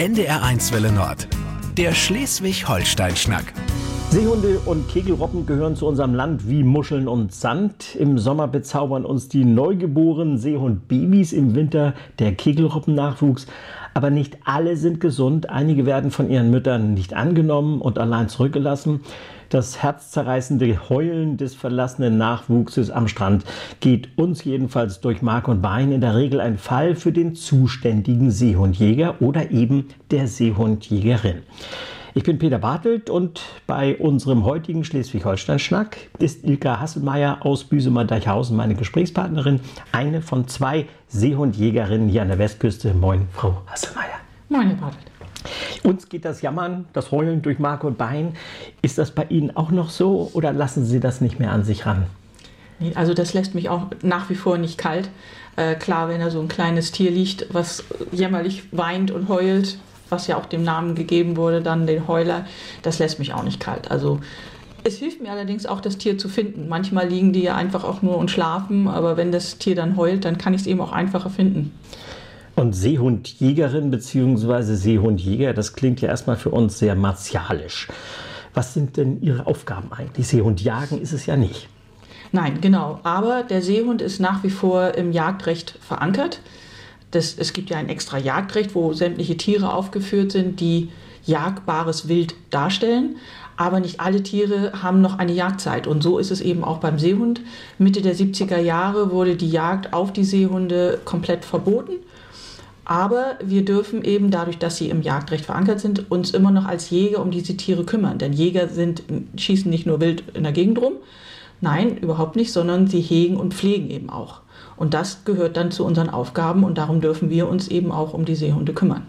NDR1 Welle Nord. Der Schleswig-Holstein-Schnack. Seehunde und Kegelrobben gehören zu unserem Land wie Muscheln und Sand. Im Sommer bezaubern uns die neugeborenen Seehundbabys, im Winter der Kegelrobbennachwuchs. Aber nicht alle sind gesund. Einige werden von ihren Müttern nicht angenommen und allein zurückgelassen. Das herzzerreißende Heulen des verlassenen Nachwuchses am Strand geht uns jedenfalls durch Mark und Bein. In der Regel ein Fall für den zuständigen Seehundjäger oder eben der Seehundjägerin. Ich bin Peter Bartelt und bei unserem heutigen Schleswig-Holstein-Schnack ist Ilka Hasselmeier aus Büsemer-Deichhausen meine Gesprächspartnerin, eine von zwei Seehundjägerinnen hier an der Westküste. Moin, Frau Hasselmeier. Moin, Herr Bartelt. Uns geht das Jammern, das Heulen durch Mark und Bein. Ist das bei Ihnen auch noch so oder lassen Sie das nicht mehr an sich ran? Also das lässt mich auch nach wie vor nicht kalt. Äh, klar, wenn da so ein kleines Tier liegt, was jämmerlich weint und heult, was ja auch dem Namen gegeben wurde, dann den Heuler, das lässt mich auch nicht kalt. Also es hilft mir allerdings auch, das Tier zu finden. Manchmal liegen die ja einfach auch nur und schlafen, aber wenn das Tier dann heult, dann kann ich es eben auch einfacher finden. Und Seehundjägerin bzw. Seehundjäger, das klingt ja erstmal für uns sehr martialisch. Was sind denn Ihre Aufgaben eigentlich? Seehundjagen ist es ja nicht. Nein, genau. Aber der Seehund ist nach wie vor im Jagdrecht verankert. Das, es gibt ja ein extra Jagdrecht, wo sämtliche Tiere aufgeführt sind, die jagbares Wild darstellen. Aber nicht alle Tiere haben noch eine Jagdzeit. Und so ist es eben auch beim Seehund. Mitte der 70er Jahre wurde die Jagd auf die Seehunde komplett verboten. Aber wir dürfen eben dadurch, dass sie im Jagdrecht verankert sind, uns immer noch als Jäger um diese Tiere kümmern. Denn Jäger sind, schießen nicht nur wild in der Gegend rum, nein, überhaupt nicht, sondern sie hegen und pflegen eben auch. Und das gehört dann zu unseren Aufgaben und darum dürfen wir uns eben auch um die Seehunde kümmern.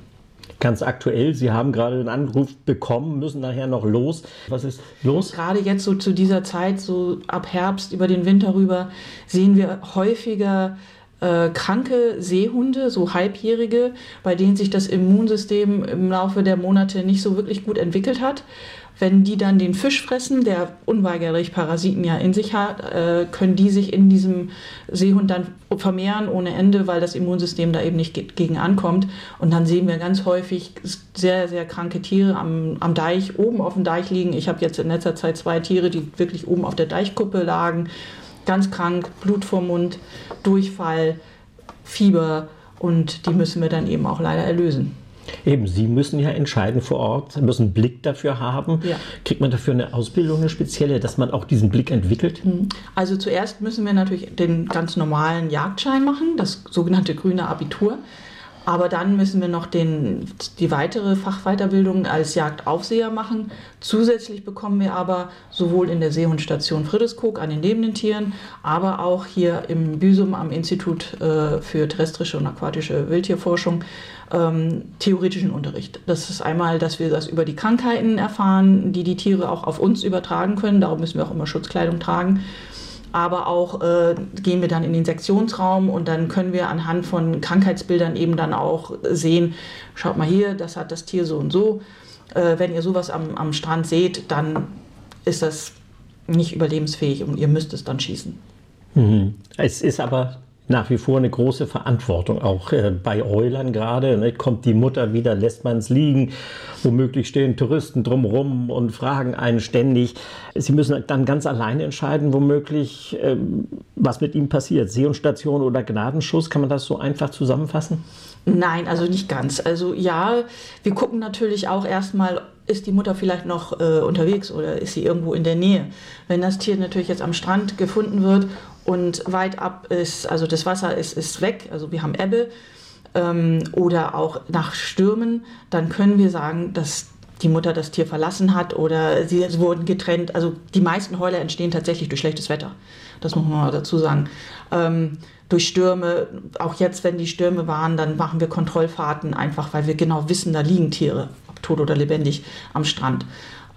Ganz aktuell, Sie haben gerade den Anruf bekommen, müssen nachher noch los. Was ist los? Gerade jetzt so zu dieser Zeit, so ab Herbst über den Winter rüber, sehen wir häufiger äh, kranke Seehunde, so halbjährige, bei denen sich das Immunsystem im Laufe der Monate nicht so wirklich gut entwickelt hat. Wenn die dann den Fisch fressen, der unweigerlich Parasiten ja in sich hat, äh, können die sich in diesem Seehund dann vermehren ohne Ende, weil das Immunsystem da eben nicht gegen ankommt. Und dann sehen wir ganz häufig sehr, sehr kranke Tiere am, am Deich, oben auf dem Deich liegen. Ich habe jetzt in letzter Zeit zwei Tiere, die wirklich oben auf der Deichkuppe lagen ganz krank, Blut vor Mund, Durchfall, Fieber und die müssen wir dann eben auch leider erlösen. Eben, Sie müssen ja entscheiden vor Ort, Sie müssen einen Blick dafür haben. Ja. Kriegt man dafür eine Ausbildung, eine spezielle, dass man auch diesen Blick entwickelt? Hm. Also zuerst müssen wir natürlich den ganz normalen Jagdschein machen, das sogenannte grüne Abitur. Aber dann müssen wir noch den, die weitere Fachweiterbildung als Jagdaufseher machen. Zusätzlich bekommen wir aber sowohl in der Seehundstation Friedrichskoog an den lebenden Tieren, aber auch hier im Büsum am Institut äh, für terrestrische und aquatische Wildtierforschung ähm, theoretischen Unterricht. Das ist einmal, dass wir das über die Krankheiten erfahren, die die Tiere auch auf uns übertragen können. Darum müssen wir auch immer Schutzkleidung tragen aber auch äh, gehen wir dann in den Sektionsraum und dann können wir anhand von Krankheitsbildern eben dann auch sehen, schaut mal hier, das hat das Tier so und so. Äh, wenn ihr sowas am, am Strand seht, dann ist das nicht überlebensfähig und ihr müsst es dann schießen. Mhm. Es ist aber nach wie vor eine große Verantwortung, auch äh, bei Eulern gerade. Ne? Kommt die Mutter wieder, lässt man es liegen. Womöglich stehen Touristen drumherum und fragen einen ständig. Sie müssen dann ganz alleine entscheiden, womöglich, äh, was mit ihm passiert. Seehundstation oder Gnadenschuss, kann man das so einfach zusammenfassen? Nein, also nicht ganz. Also ja, wir gucken natürlich auch erstmal, ist die Mutter vielleicht noch äh, unterwegs oder ist sie irgendwo in der Nähe. Wenn das Tier natürlich jetzt am Strand gefunden wird und weit ab ist, also das Wasser ist, ist weg, also wir haben Ebbe ähm, oder auch nach Stürmen, dann können wir sagen, dass die Mutter das Tier verlassen hat oder sie wurden getrennt. Also die meisten Heuler entstehen tatsächlich durch schlechtes Wetter. Das muss man mal dazu sagen. Ähm, durch Stürme, auch jetzt, wenn die Stürme waren, dann machen wir Kontrollfahrten einfach, weil wir genau wissen, da liegen Tiere, ob tot oder lebendig, am Strand.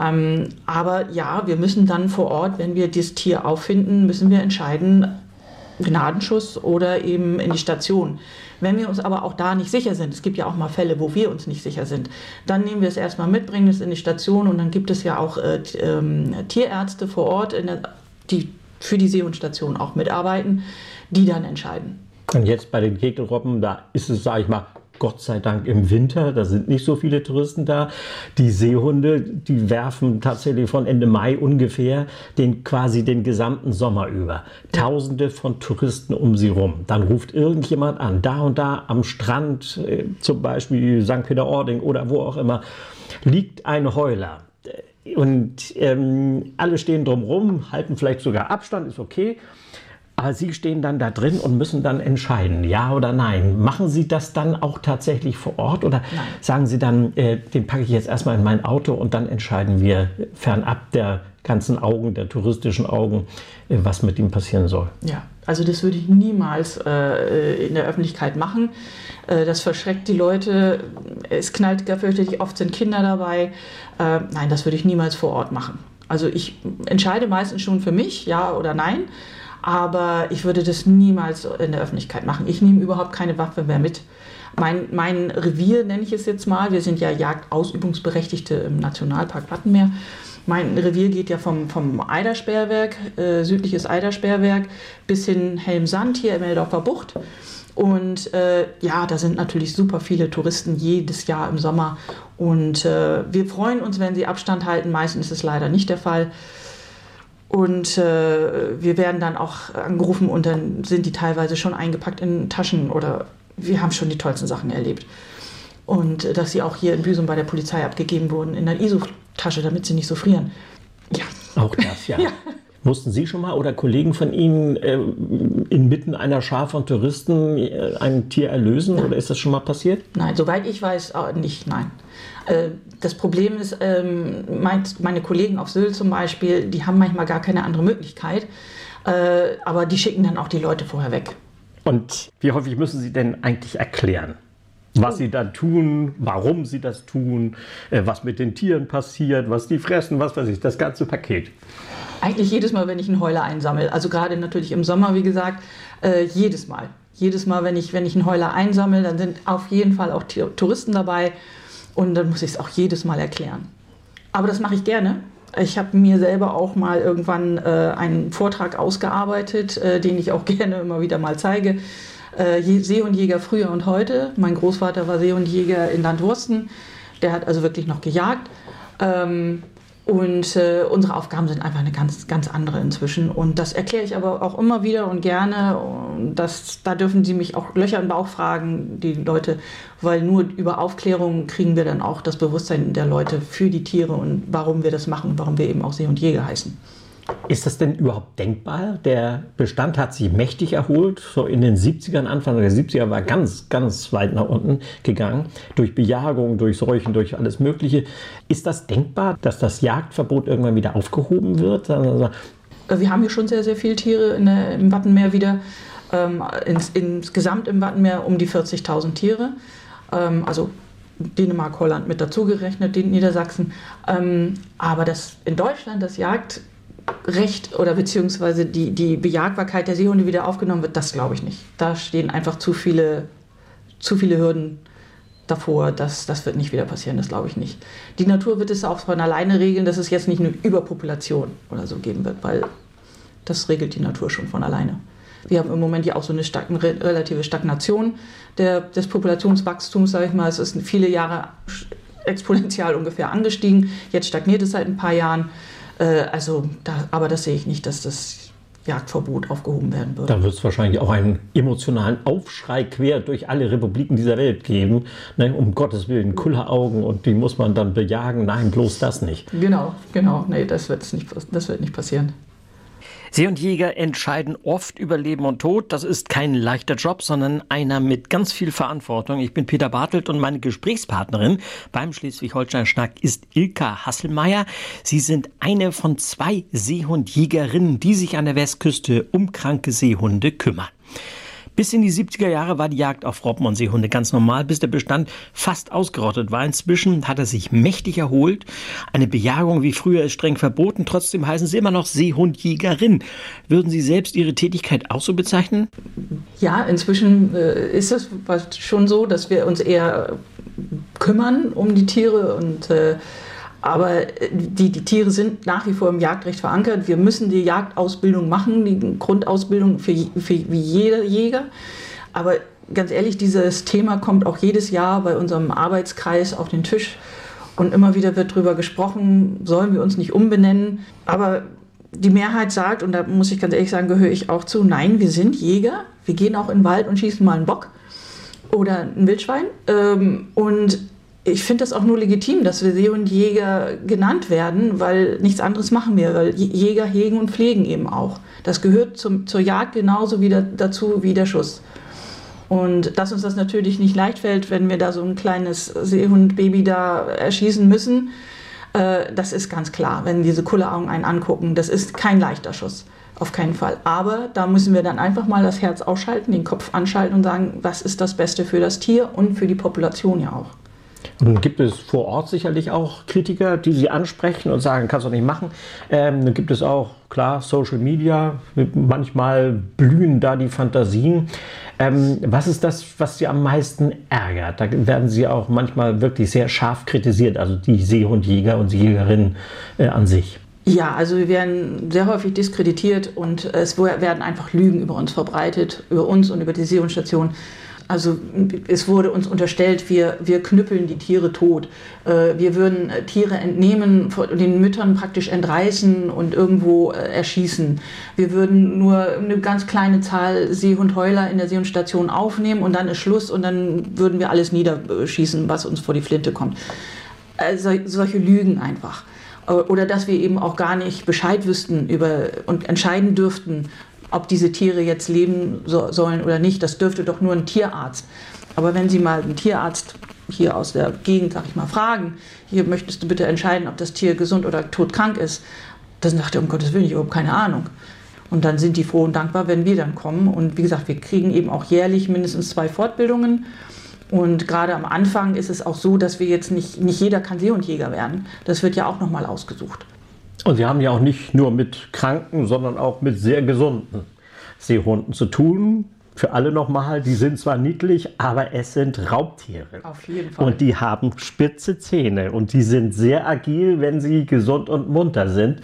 Ähm, aber ja, wir müssen dann vor Ort, wenn wir das Tier auffinden, müssen wir entscheiden, Gnadenschuss oder eben in die Station. Wenn wir uns aber auch da nicht sicher sind, es gibt ja auch mal Fälle, wo wir uns nicht sicher sind, dann nehmen wir es erstmal mit, bringen es in die Station und dann gibt es ja auch äh, äh, Tierärzte vor Ort, der, die für die Seehundstation auch mitarbeiten, die dann entscheiden. Und jetzt bei den Kegelrobben, da ist es, sage ich mal, Gott sei Dank im Winter, da sind nicht so viele Touristen da. Die Seehunde, die werfen tatsächlich von Ende Mai ungefähr den quasi den gesamten Sommer über. Tausende von Touristen um sie rum. Dann ruft irgendjemand an, da und da am Strand, äh, zum Beispiel St. Peter-Ording oder wo auch immer, liegt ein Heuler. Und ähm, alle stehen drumherum, halten vielleicht sogar Abstand, ist okay. Aber Sie stehen dann da drin und müssen dann entscheiden, ja oder nein. Machen Sie das dann auch tatsächlich vor Ort oder nein. sagen Sie dann, äh, den packe ich jetzt erstmal in mein Auto und dann entscheiden wir fernab der ganzen Augen, der touristischen Augen, äh, was mit ihm passieren soll? Ja, also das würde ich niemals äh, in der Öffentlichkeit machen. Äh, das verschreckt die Leute. Es knallt fürchterlich oft sind Kinder dabei. Äh, nein, das würde ich niemals vor Ort machen. Also ich entscheide meistens schon für mich, ja oder nein aber ich würde das niemals in der Öffentlichkeit machen. Ich nehme überhaupt keine Waffe mehr mit. Mein, mein Revier nenne ich es jetzt mal. Wir sind ja Jagdausübungsberechtigte im Nationalpark Wattenmeer. Mein Revier geht ja vom, vom Eidersperrwerk, äh, südliches Eidersperrwerk, bis hin Helmsand hier im Meldorfer Bucht. Und äh, ja, da sind natürlich super viele Touristen jedes Jahr im Sommer. Und äh, wir freuen uns, wenn sie Abstand halten. Meistens ist es leider nicht der Fall. Und äh, wir werden dann auch angerufen und dann sind die teilweise schon eingepackt in Taschen oder wir haben schon die tollsten Sachen erlebt. Und äh, dass sie auch hier in Büsum bei der Polizei abgegeben wurden in der ISO-Tasche, damit sie nicht so frieren. Ja. Auch das, ja. ja. Mussten Sie schon mal oder Kollegen von Ihnen äh, inmitten einer Schar von Touristen äh, ein Tier erlösen nein. oder ist das schon mal passiert? Nein, soweit ich weiß, äh, nicht, nein. Äh, das Problem ist, ähm, meine Kollegen auf Sylt zum Beispiel, die haben manchmal gar keine andere Möglichkeit, äh, aber die schicken dann auch die Leute vorher weg. Und wie häufig müssen Sie denn eigentlich erklären? was sie da tun, warum sie das tun, was mit den Tieren passiert, was die fressen, was weiß ich, das ganze Paket. Eigentlich jedes Mal, wenn ich einen Heuler einsammle. Also gerade natürlich im Sommer, wie gesagt, äh, jedes Mal. Jedes Mal, wenn ich, wenn ich einen Heuler einsammle, dann sind auf jeden Fall auch Touristen dabei und dann muss ich es auch jedes Mal erklären. Aber das mache ich gerne. Ich habe mir selber auch mal irgendwann äh, einen Vortrag ausgearbeitet, äh, den ich auch gerne immer wieder mal zeige. Äh, Seehundjäger früher und heute. Mein Großvater war Seehundjäger in Landwursten. Der hat also wirklich noch gejagt. Ähm, und äh, unsere Aufgaben sind einfach eine ganz, ganz andere inzwischen. Und das erkläre ich aber auch immer wieder und gerne. Und das, da dürfen Sie mich auch Löcher im Bauch fragen, die Leute, weil nur über Aufklärung kriegen wir dann auch das Bewusstsein der Leute für die Tiere und warum wir das machen, warum wir eben auch See und Jäger heißen. Ist das denn überhaupt denkbar? Der Bestand hat sich mächtig erholt. So in den 70ern, Anfang der 70er war ganz, ganz weit nach unten gegangen. Durch Bejagung, durch Seuchen, durch alles Mögliche. Ist das denkbar, dass das Jagdverbot irgendwann wieder aufgehoben wird? Also wir haben hier schon sehr, sehr viele Tiere der, im Wattenmeer wieder. Ähm, ins, insgesamt im Wattenmeer um die 40.000 Tiere. Ähm, also Dänemark, Holland mit dazugerechnet, Niedersachsen. Ähm, aber das, in Deutschland das Jagd Recht oder beziehungsweise die, die Bejagbarkeit der Seehunde wieder aufgenommen wird, das glaube ich nicht. Da stehen einfach zu viele, zu viele Hürden davor. Das, das wird nicht wieder passieren, das glaube ich nicht. Die Natur wird es auch von alleine regeln, dass es jetzt nicht eine Überpopulation oder so geben wird, weil das regelt die Natur schon von alleine. Wir haben im Moment ja auch so eine Stagn relative Stagnation der, des Populationswachstums, sage ich mal. Es ist viele Jahre exponentiell ungefähr angestiegen. Jetzt stagniert es seit ein paar Jahren. Äh, also, da, aber das sehe ich nicht, dass das Jagdverbot aufgehoben werden wird. Da wird es wahrscheinlich auch einen emotionalen Aufschrei quer durch alle Republiken dieser Welt geben. Ne, um Gottes Willen, Kulleraugen und die muss man dann bejagen. Nein, bloß das nicht. Genau, genau. Nee, das, nicht, das wird nicht passieren. See und Jäger entscheiden oft über Leben und Tod. Das ist kein leichter Job, sondern einer mit ganz viel Verantwortung. Ich bin Peter Bartelt und meine Gesprächspartnerin beim Schleswig-Holstein-Schnack ist Ilka Hasselmeier. Sie sind eine von zwei Seehundjägerinnen, die sich an der Westküste um kranke Seehunde kümmern. Bis in die 70er Jahre war die Jagd auf Robben und Seehunde ganz normal, bis der Bestand fast ausgerottet war. Inzwischen hat er sich mächtig erholt. Eine Bejagung wie früher ist streng verboten. Trotzdem heißen sie immer noch Seehundjägerin. Würden Sie selbst Ihre Tätigkeit auch so bezeichnen? Ja, inzwischen äh, ist es schon so, dass wir uns eher kümmern um die Tiere und äh, aber äh, die, die Tiere sind nach wie vor im Jagdrecht verankert. Wir müssen die Jagdausbildung machen, die Grundausbildung für, für jeder Jäger. Aber ganz ehrlich, dieses Thema kommt auch jedes Jahr bei unserem Arbeitskreis auf den Tisch. Und immer wieder wird darüber gesprochen, sollen wir uns nicht umbenennen. Aber die Mehrheit sagt, und da muss ich ganz ehrlich sagen, gehöre ich auch zu, nein, wir sind Jäger. Wir gehen auch in den Wald und schießen mal einen Bock oder ein Wildschwein. Ähm, und ich finde das auch nur legitim, dass wir Seehundjäger genannt werden, weil nichts anderes machen wir, weil Jäger hegen und pflegen eben auch. Das gehört zum, zur Jagd genauso wieder dazu wie der Schuss. Und dass uns das natürlich nicht leicht fällt, wenn wir da so ein kleines Seehundbaby da erschießen müssen, äh, das ist ganz klar, wenn diese Kulleraugen einen angucken. Das ist kein leichter Schuss. Auf keinen Fall. Aber da müssen wir dann einfach mal das Herz ausschalten, den Kopf anschalten und sagen, was ist das Beste für das Tier und für die Population ja auch. Nun gibt es vor Ort sicherlich auch Kritiker, die Sie ansprechen und sagen, kannst du nicht machen. Ähm, dann gibt es auch, klar, Social Media. Manchmal blühen da die Fantasien. Ähm, was ist das, was Sie am meisten ärgert? Da werden Sie auch manchmal wirklich sehr scharf kritisiert, also die Seehundjäger und Jägerinnen äh, an sich. Ja, also wir werden sehr häufig diskreditiert und es werden einfach Lügen über uns verbreitet, über uns und über die Seehundstation. Also es wurde uns unterstellt, wir, wir knüppeln die Tiere tot. Äh, wir würden äh, Tiere entnehmen, den Müttern praktisch entreißen und irgendwo äh, erschießen. Wir würden nur eine ganz kleine Zahl Seehundheuler in der Seehundstation aufnehmen und dann ist Schluss und dann würden wir alles niederschießen, was uns vor die Flinte kommt. Also solche Lügen einfach oder dass wir eben auch gar nicht Bescheid wüssten über und entscheiden dürften, ob diese Tiere jetzt leben so, sollen oder nicht, das dürfte doch nur ein Tierarzt. Aber wenn Sie mal einen Tierarzt hier aus der Gegend, sag ich mal, fragen, hier möchtest du bitte entscheiden, ob das Tier gesund oder todkrank ist, dann sagt er, um Gottes Willen, ich habe keine Ahnung. Und dann sind die froh und dankbar, wenn wir dann kommen. Und wie gesagt, wir kriegen eben auch jährlich mindestens zwei Fortbildungen. Und gerade am Anfang ist es auch so, dass wir jetzt nicht, nicht jeder kann Seehundjäger werden. Das wird ja auch nochmal ausgesucht. Und Sie haben ja auch nicht nur mit Kranken, sondern auch mit sehr gesunden Seehunden zu tun. Für alle nochmal, die sind zwar niedlich, aber es sind Raubtiere. Auf jeden Fall. Und die haben spitze Zähne und die sind sehr agil, wenn sie gesund und munter sind.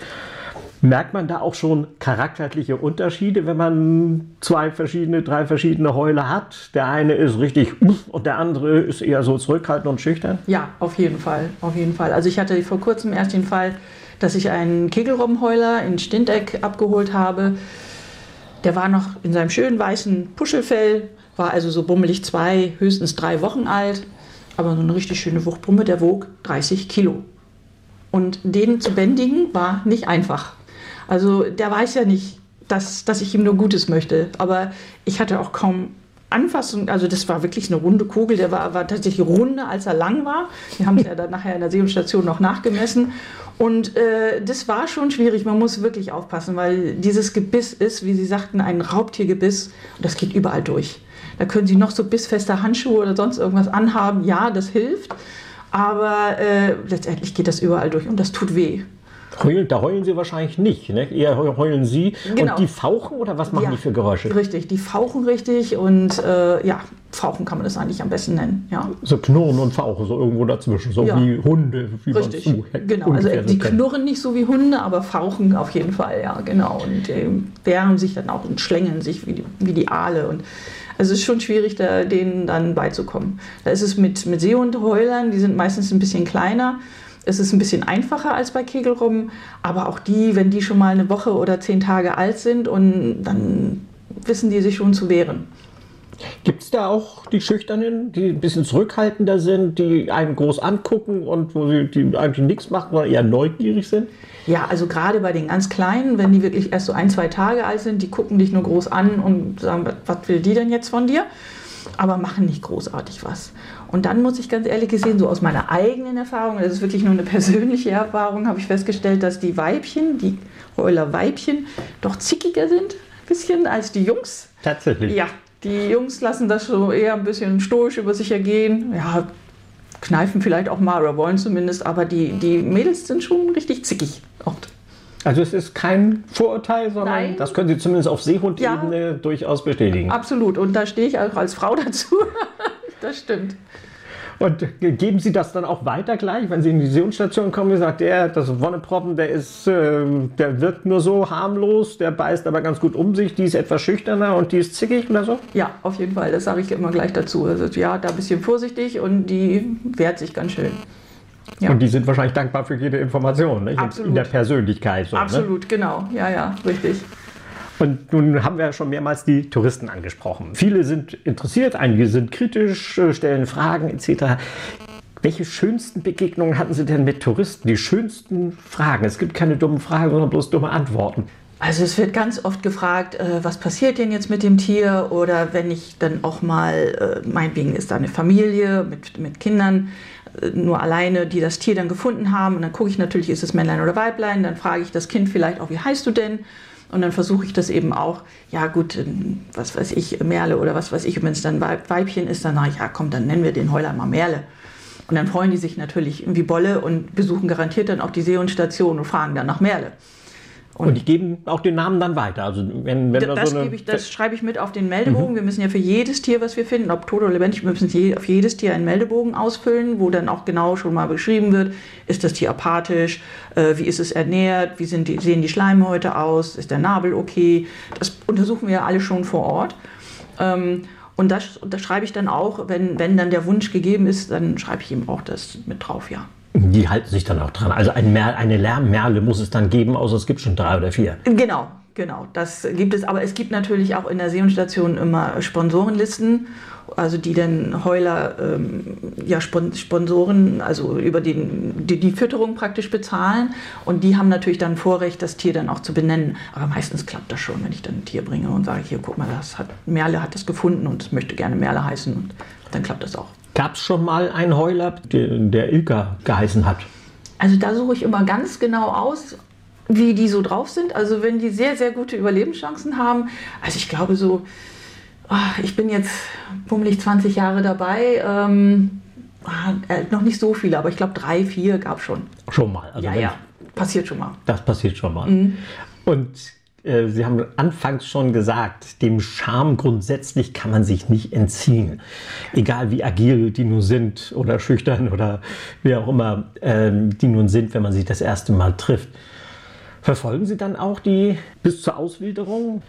Merkt man da auch schon charakterliche Unterschiede, wenn man zwei verschiedene, drei verschiedene Heule hat? Der eine ist richtig und der andere ist eher so zurückhaltend und schüchtern? Ja, auf jeden Fall, auf jeden Fall. Also ich hatte vor kurzem erst den Fall, dass ich einen Kegelrobbenheuler in Stindeck abgeholt habe. Der war noch in seinem schönen weißen Puschelfell, war also so bummelig zwei, höchstens drei Wochen alt, aber so eine richtig schöne Wuchtbrumme, der wog 30 Kilo. Und den zu bändigen war nicht einfach. Also der weiß ja nicht, dass, dass ich ihm nur Gutes möchte. Aber ich hatte auch kaum Anfassung, also das war wirklich eine runde Kugel, der war, war tatsächlich runder, als er lang war. Wir haben es ja dann nachher in der Seehundstation noch nachgemessen. Und äh, das war schon schwierig, man muss wirklich aufpassen, weil dieses Gebiss ist, wie Sie sagten, ein Raubtiergebiss und das geht überall durch. Da können Sie noch so bissfeste Handschuhe oder sonst irgendwas anhaben, ja, das hilft, aber äh, letztendlich geht das überall durch und das tut weh. Heulen, da heulen sie wahrscheinlich nicht, ne? Eher heulen sie. Genau. Und die fauchen oder was machen ja, die für Geräusche? Richtig, die fauchen richtig und äh, ja, fauchen kann man das eigentlich am besten nennen. Ja. So knurren und fauchen, so irgendwo dazwischen, so ja. wie Hunde, wie Richtig, so genau. Also die knurren nicht so wie Hunde, aber fauchen auf jeden Fall, ja, genau. Und äh, wehren sich dann auch und schlängeln sich wie die, wie die Aale. Und also es ist schon schwierig, da, denen dann beizukommen. Da ist es mit, mit Seehundheulern, die sind meistens ein bisschen kleiner. Es ist ein bisschen einfacher als bei Kegelrobben, aber auch die, wenn die schon mal eine Woche oder zehn Tage alt sind, und dann wissen die sich schon zu wehren. Gibt es da auch die Schüchternen, die ein bisschen zurückhaltender sind, die einen groß angucken und wo sie die eigentlich nichts machen, sondern eher neugierig sind? Ja, also gerade bei den ganz Kleinen, wenn die wirklich erst so ein, zwei Tage alt sind, die gucken dich nur groß an und sagen, was will die denn jetzt von dir? Aber machen nicht großartig was. Und dann muss ich ganz ehrlich gesehen, so aus meiner eigenen Erfahrung, das ist wirklich nur eine persönliche Erfahrung, habe ich festgestellt, dass die Weibchen, die Heuler Weibchen, doch zickiger sind, ein bisschen, als die Jungs. Tatsächlich. Ja, die Jungs lassen das so eher ein bisschen stoisch über sich ergehen. Ja, kneifen vielleicht auch mal oder wollen zumindest, aber die, die Mädels sind schon richtig zickig oft. Also es ist kein Vorurteil, sondern Nein. das können Sie zumindest auf Seehundebene ja, durchaus bestätigen. Absolut. Und da stehe ich auch als Frau dazu. das stimmt. Und geben Sie das dann auch weiter gleich, wenn Sie in die Seehundstation kommen? Sagt der, das Wonneproppen, der ist, äh, der wirkt nur so harmlos, der beißt aber ganz gut um sich, die ist etwas schüchterner und die ist zickig oder so? Ja, auf jeden Fall. Das sage ich immer gleich dazu. Also ja, da ein bisschen vorsichtig und die wehrt sich ganz schön. Ja. Und die sind wahrscheinlich dankbar für jede Information, nicht? Absolut. in der Persönlichkeit. So, ne? Absolut, ne? genau. Ja, ja, richtig. Und nun haben wir schon mehrmals die Touristen angesprochen. Viele sind interessiert, einige sind kritisch, äh, stellen Fragen etc. Welche schönsten Begegnungen hatten Sie denn mit Touristen? Die schönsten Fragen. Es gibt keine dummen Fragen, sondern bloß dumme Antworten. Also es wird ganz oft gefragt, äh, was passiert denn jetzt mit dem Tier? Oder wenn ich dann auch mal, äh, meinetwegen ist da eine Familie mit, mit Kindern, nur alleine, die das Tier dann gefunden haben. Und dann gucke ich natürlich, ist es Männlein oder Weiblein. Dann frage ich das Kind vielleicht auch, wie heißt du denn? Und dann versuche ich das eben auch, ja gut, was weiß ich, Merle oder was weiß ich, wenn es dann Weibchen ist, dann sage ich, ja komm, dann nennen wir den Heuler mal Merle. Und dann freuen die sich natürlich wie Bolle und besuchen garantiert dann auch die Seehundstation und fragen dann nach Merle. Und, und, die geben auch den Namen dann weiter. Also wenn, wenn das, so ich, das schreibe ich mit auf den Meldebogen. Mhm. Wir müssen ja für jedes Tier, was wir finden, ob tot oder lebendig, wir müssen je, auf jedes Tier einen Meldebogen ausfüllen, wo dann auch genau schon mal beschrieben wird, ist das Tier apathisch, äh, wie ist es ernährt, wie die, sehen die Schleimhäute aus, ist der Nabel okay. Das untersuchen wir ja alle schon vor Ort. Ähm, und das, das schreibe ich dann auch, wenn, wenn dann der Wunsch gegeben ist, dann schreibe ich ihm auch das mit drauf, ja. Die halten sich dann auch dran. Also ein Mer eine Lärmmerle muss es dann geben, außer es gibt schon drei oder vier. Genau, genau. Das gibt es. Aber es gibt natürlich auch in der Seehundstation immer Sponsorenlisten, also die dann Heuler, ähm, ja, Sponsoren, also über den, die, die Fütterung praktisch bezahlen. Und die haben natürlich dann Vorrecht, das Tier dann auch zu benennen. Aber meistens klappt das schon, wenn ich dann ein Tier bringe und sage, hier, guck mal, das hat, Merle hat das gefunden und möchte gerne Merle heißen. Und dann klappt das auch. Gab es schon mal einen Heuler, der, der Ilka geheißen hat? Also da suche ich immer ganz genau aus, wie die so drauf sind. Also wenn die sehr, sehr gute Überlebenschancen haben. Also ich glaube so, oh, ich bin jetzt bummelig 20 Jahre dabei. Ähm, äh, noch nicht so viele, aber ich glaube drei, vier gab es schon. Schon mal. Also ja, ja, passiert schon mal. Das passiert schon mal. Mhm. Und äh, Sie haben anfangs schon gesagt, dem Charme grundsätzlich kann man sich nicht entziehen. Egal wie agil die nun sind oder schüchtern oder wie auch immer äh, die nun sind, wenn man sie das erste Mal trifft. Verfolgen Sie dann auch die bis zur Auswilderung?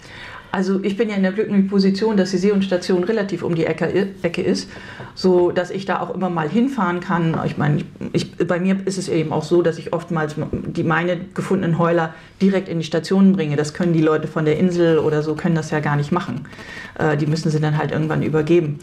Also ich bin ja in der glücklichen Position, dass die Seehundstation relativ um die Ecke, ist, so dass ich da auch immer mal hinfahren kann. Ich meine, ich, bei mir ist es eben auch so, dass ich oftmals die meine gefundenen Heuler direkt in die Station bringe. Das können die Leute von der Insel oder so können das ja gar nicht machen. Äh, die müssen sie dann halt irgendwann übergeben.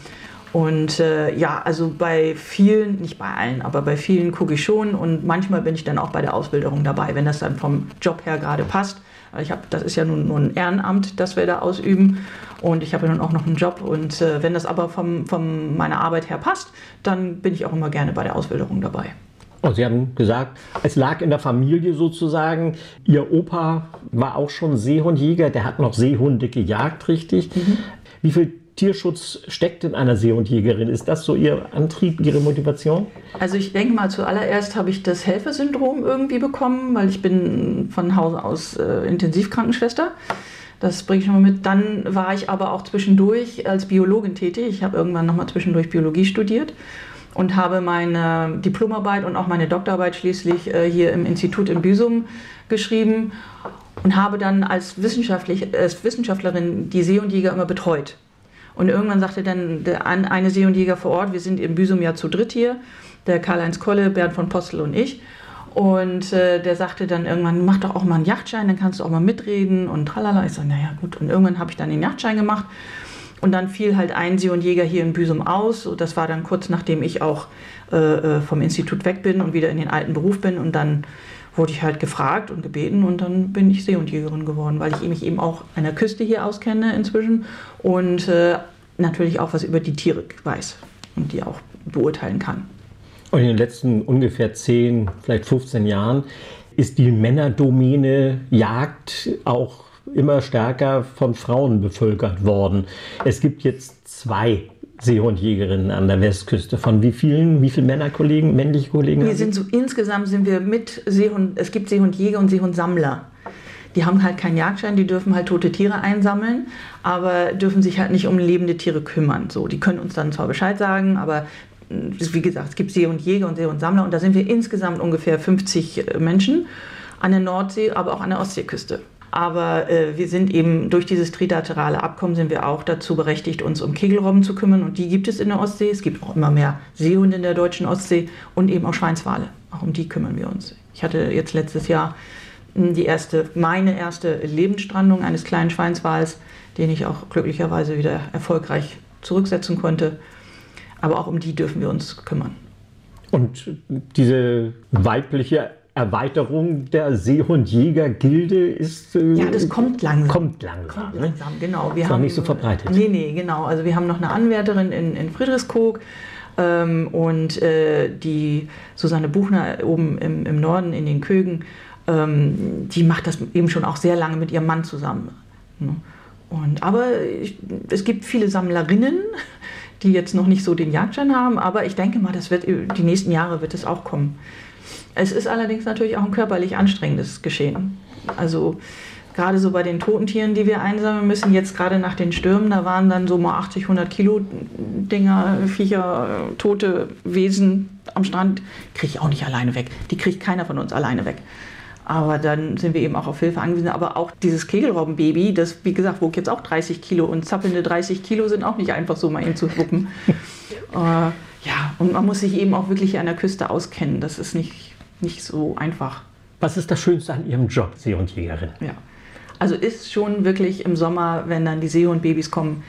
Und äh, ja, also bei vielen, nicht bei allen, aber bei vielen gucke ich schon und manchmal bin ich dann auch bei der Ausbildung dabei, wenn das dann vom Job her gerade passt. Ich hab, das ist ja nun nur ein Ehrenamt, das wir da ausüben. Und ich habe ja nun auch noch einen Job. Und äh, wenn das aber von vom meiner Arbeit her passt, dann bin ich auch immer gerne bei der Ausbildung dabei. Und Sie haben gesagt, es lag in der Familie sozusagen. Ihr Opa war auch schon Seehundjäger, der hat noch Seehunde gejagt, richtig? Mhm. Wie viel Tierschutz steckt in einer Seehundjägerin? Ist das so Ihr Antrieb, Ihre Motivation? Also ich denke mal, zuallererst habe ich das Helfersyndrom irgendwie bekommen, weil ich bin von Hause aus äh, Intensivkrankenschwester. Das bringe ich schon mal mit. Dann war ich aber auch zwischendurch als Biologin tätig. Ich habe irgendwann nochmal zwischendurch Biologie studiert und habe meine Diplomarbeit und auch meine Doktorarbeit schließlich äh, hier im Institut in Büsum geschrieben und habe dann als, wissenschaftlich, als Wissenschaftlerin die Seehundjäger immer betreut. Und irgendwann sagte dann der eine Seehundjäger vor Ort, wir sind im Büsum ja zu dritt hier, der Karl-Heinz Kolle, Bernd von Postel und ich. Und äh, der sagte dann irgendwann, mach doch auch mal einen Yachtschein, dann kannst du auch mal mitreden und tralala. Ich so, naja, gut. Und irgendwann habe ich dann den Yachtschein gemacht. Und dann fiel halt ein Seehundjäger hier in Büsum aus. Und das war dann kurz nachdem ich auch äh, äh, vom Institut weg bin und wieder in den alten Beruf bin. Und dann wurde ich halt gefragt und gebeten und dann bin ich Seehundjägerin geworden, weil ich mich eben auch an der Küste hier auskenne inzwischen und äh, natürlich auch was über die Tiere weiß und die auch beurteilen kann. Und in den letzten ungefähr 10, vielleicht 15 Jahren ist die Männerdomäne Jagd auch immer stärker von Frauen bevölkert worden. Es gibt jetzt zwei Seehundjägerinnen an der Westküste. Von wie vielen, wie viele Männerkollegen, männliche Kollegen? Wir sind so insgesamt sind wir mit Seehund, es gibt Seehundjäger und Seehundsammler. Die haben halt keinen Jagdschein, die dürfen halt tote Tiere einsammeln, aber dürfen sich halt nicht um lebende Tiere kümmern. So, die können uns dann zwar Bescheid sagen, aber wie gesagt, es gibt See- und Jäger und See- und Sammler und da sind wir insgesamt ungefähr 50 äh, Menschen an der Nordsee, aber auch an der Ostseeküste. Aber äh, wir sind eben durch dieses trilaterale Abkommen sind wir auch dazu berechtigt, uns um Kegelrobben zu kümmern. Und die gibt es in der Ostsee. Es gibt auch immer mehr Seehunde in der deutschen Ostsee und eben auch Schweinswale. Auch um die kümmern wir uns. Ich hatte jetzt letztes Jahr hm, die erste, meine erste Lebensstrandung eines kleinen Schweinswals, den ich auch glücklicherweise wieder erfolgreich zurücksetzen konnte. Aber auch um die dürfen wir uns kümmern. Und diese weibliche Erweiterung der Seehundjäger-Gilde ist. Äh, ja, das kommt langsam. Kommt langsam. Kommt ne? langsam, ne? genau. Wir ist haben, noch nicht so verbreitet. Nee, nee, genau. Also wir haben noch eine Anwärterin in, in Friedrichskoog ähm, und äh, die Susanne Buchner oben im, im Norden in den Kögen, ähm, die macht das eben schon auch sehr lange mit ihrem Mann zusammen. Ne? Und, aber ich, es gibt viele Sammlerinnen, die jetzt noch nicht so den Jagdschein haben, aber ich denke mal, das wird die nächsten Jahre wird es auch kommen. Es ist allerdings natürlich auch ein körperlich anstrengendes Geschehen. Also gerade so bei den toten Tieren, die wir einsammeln müssen, jetzt gerade nach den Stürmen, da waren dann so mal 80, 100 Kilo Dinger, Viecher, tote Wesen am Strand, kriege ich auch nicht alleine weg. Die kriegt keiner von uns alleine weg. Aber dann sind wir eben auch auf Hilfe angewiesen. Aber auch dieses Kegelrobbenbaby, das, wie gesagt, wog jetzt auch 30 Kilo und zappelnde 30 Kilo sind auch nicht einfach so mal hin zu wuppen. äh, ja, und man muss sich eben auch wirklich an der Küste auskennen. Das ist nicht, nicht so einfach. Was ist das Schönste an Ihrem Job, Seehundjägerin? Ja, also ist schon wirklich im Sommer, wenn dann die Seehundbabys kommen,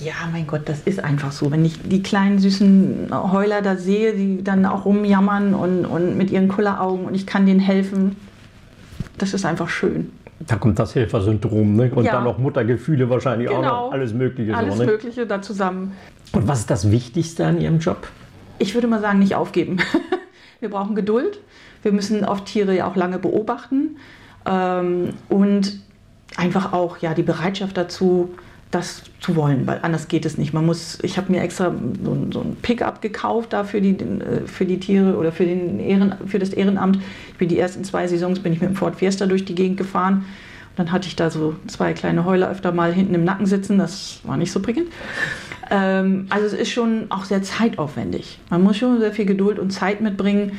ja, mein Gott, das ist einfach so. Wenn ich die kleinen süßen Heuler da sehe, die dann auch rumjammern und, und mit ihren Kulleraugen und ich kann denen helfen, das ist einfach schön. Da kommt das Helfersyndrom ne? und ja. dann noch Muttergefühle wahrscheinlich genau. auch noch. Alles Mögliche. Alles so, ne? Mögliche da zusammen. Und was ist das Wichtigste an Ihrem Job? Ich würde mal sagen, nicht aufgeben. Wir brauchen Geduld. Wir müssen oft Tiere ja auch lange beobachten. Ähm, und einfach auch ja, die Bereitschaft dazu, das zu wollen, weil anders geht es nicht. Man muss, ich habe mir extra so, so ein Pickup gekauft da für die, äh, für die Tiere oder für, den Ehren, für das Ehrenamt. Ich bin die ersten zwei Saisons bin ich mit dem Ford Fiesta durch die Gegend gefahren. Dann hatte ich da so zwei kleine Heuler öfter mal hinten im Nacken sitzen. Das war nicht so prickelnd. Ähm, also es ist schon auch sehr zeitaufwendig. Man muss schon sehr viel Geduld und Zeit mitbringen.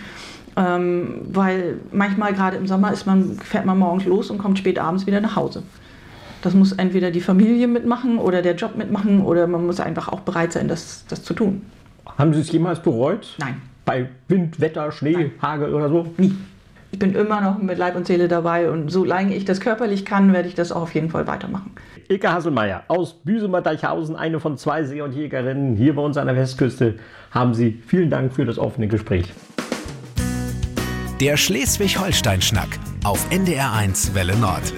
Ähm, weil manchmal gerade im Sommer ist man, fährt man morgens los und kommt spät abends wieder nach Hause. Das muss entweder die Familie mitmachen oder der Job mitmachen oder man muss einfach auch bereit sein, das, das zu tun. Haben Sie es jemals bereut? Nein. Bei Wind, Wetter, Schnee, Nein. Hagel oder so? Nie. Ich bin immer noch mit Leib und Seele dabei und solange ich das körperlich kann, werde ich das auch auf jeden Fall weitermachen. Ilka Hasselmeier aus Büsemer-Deichhausen, eine von zwei See- und Jägerinnen hier bei uns an der Westküste, haben Sie vielen Dank für das offene Gespräch. Der Schleswig-Holstein-Schnack auf NDR1 Welle Nord.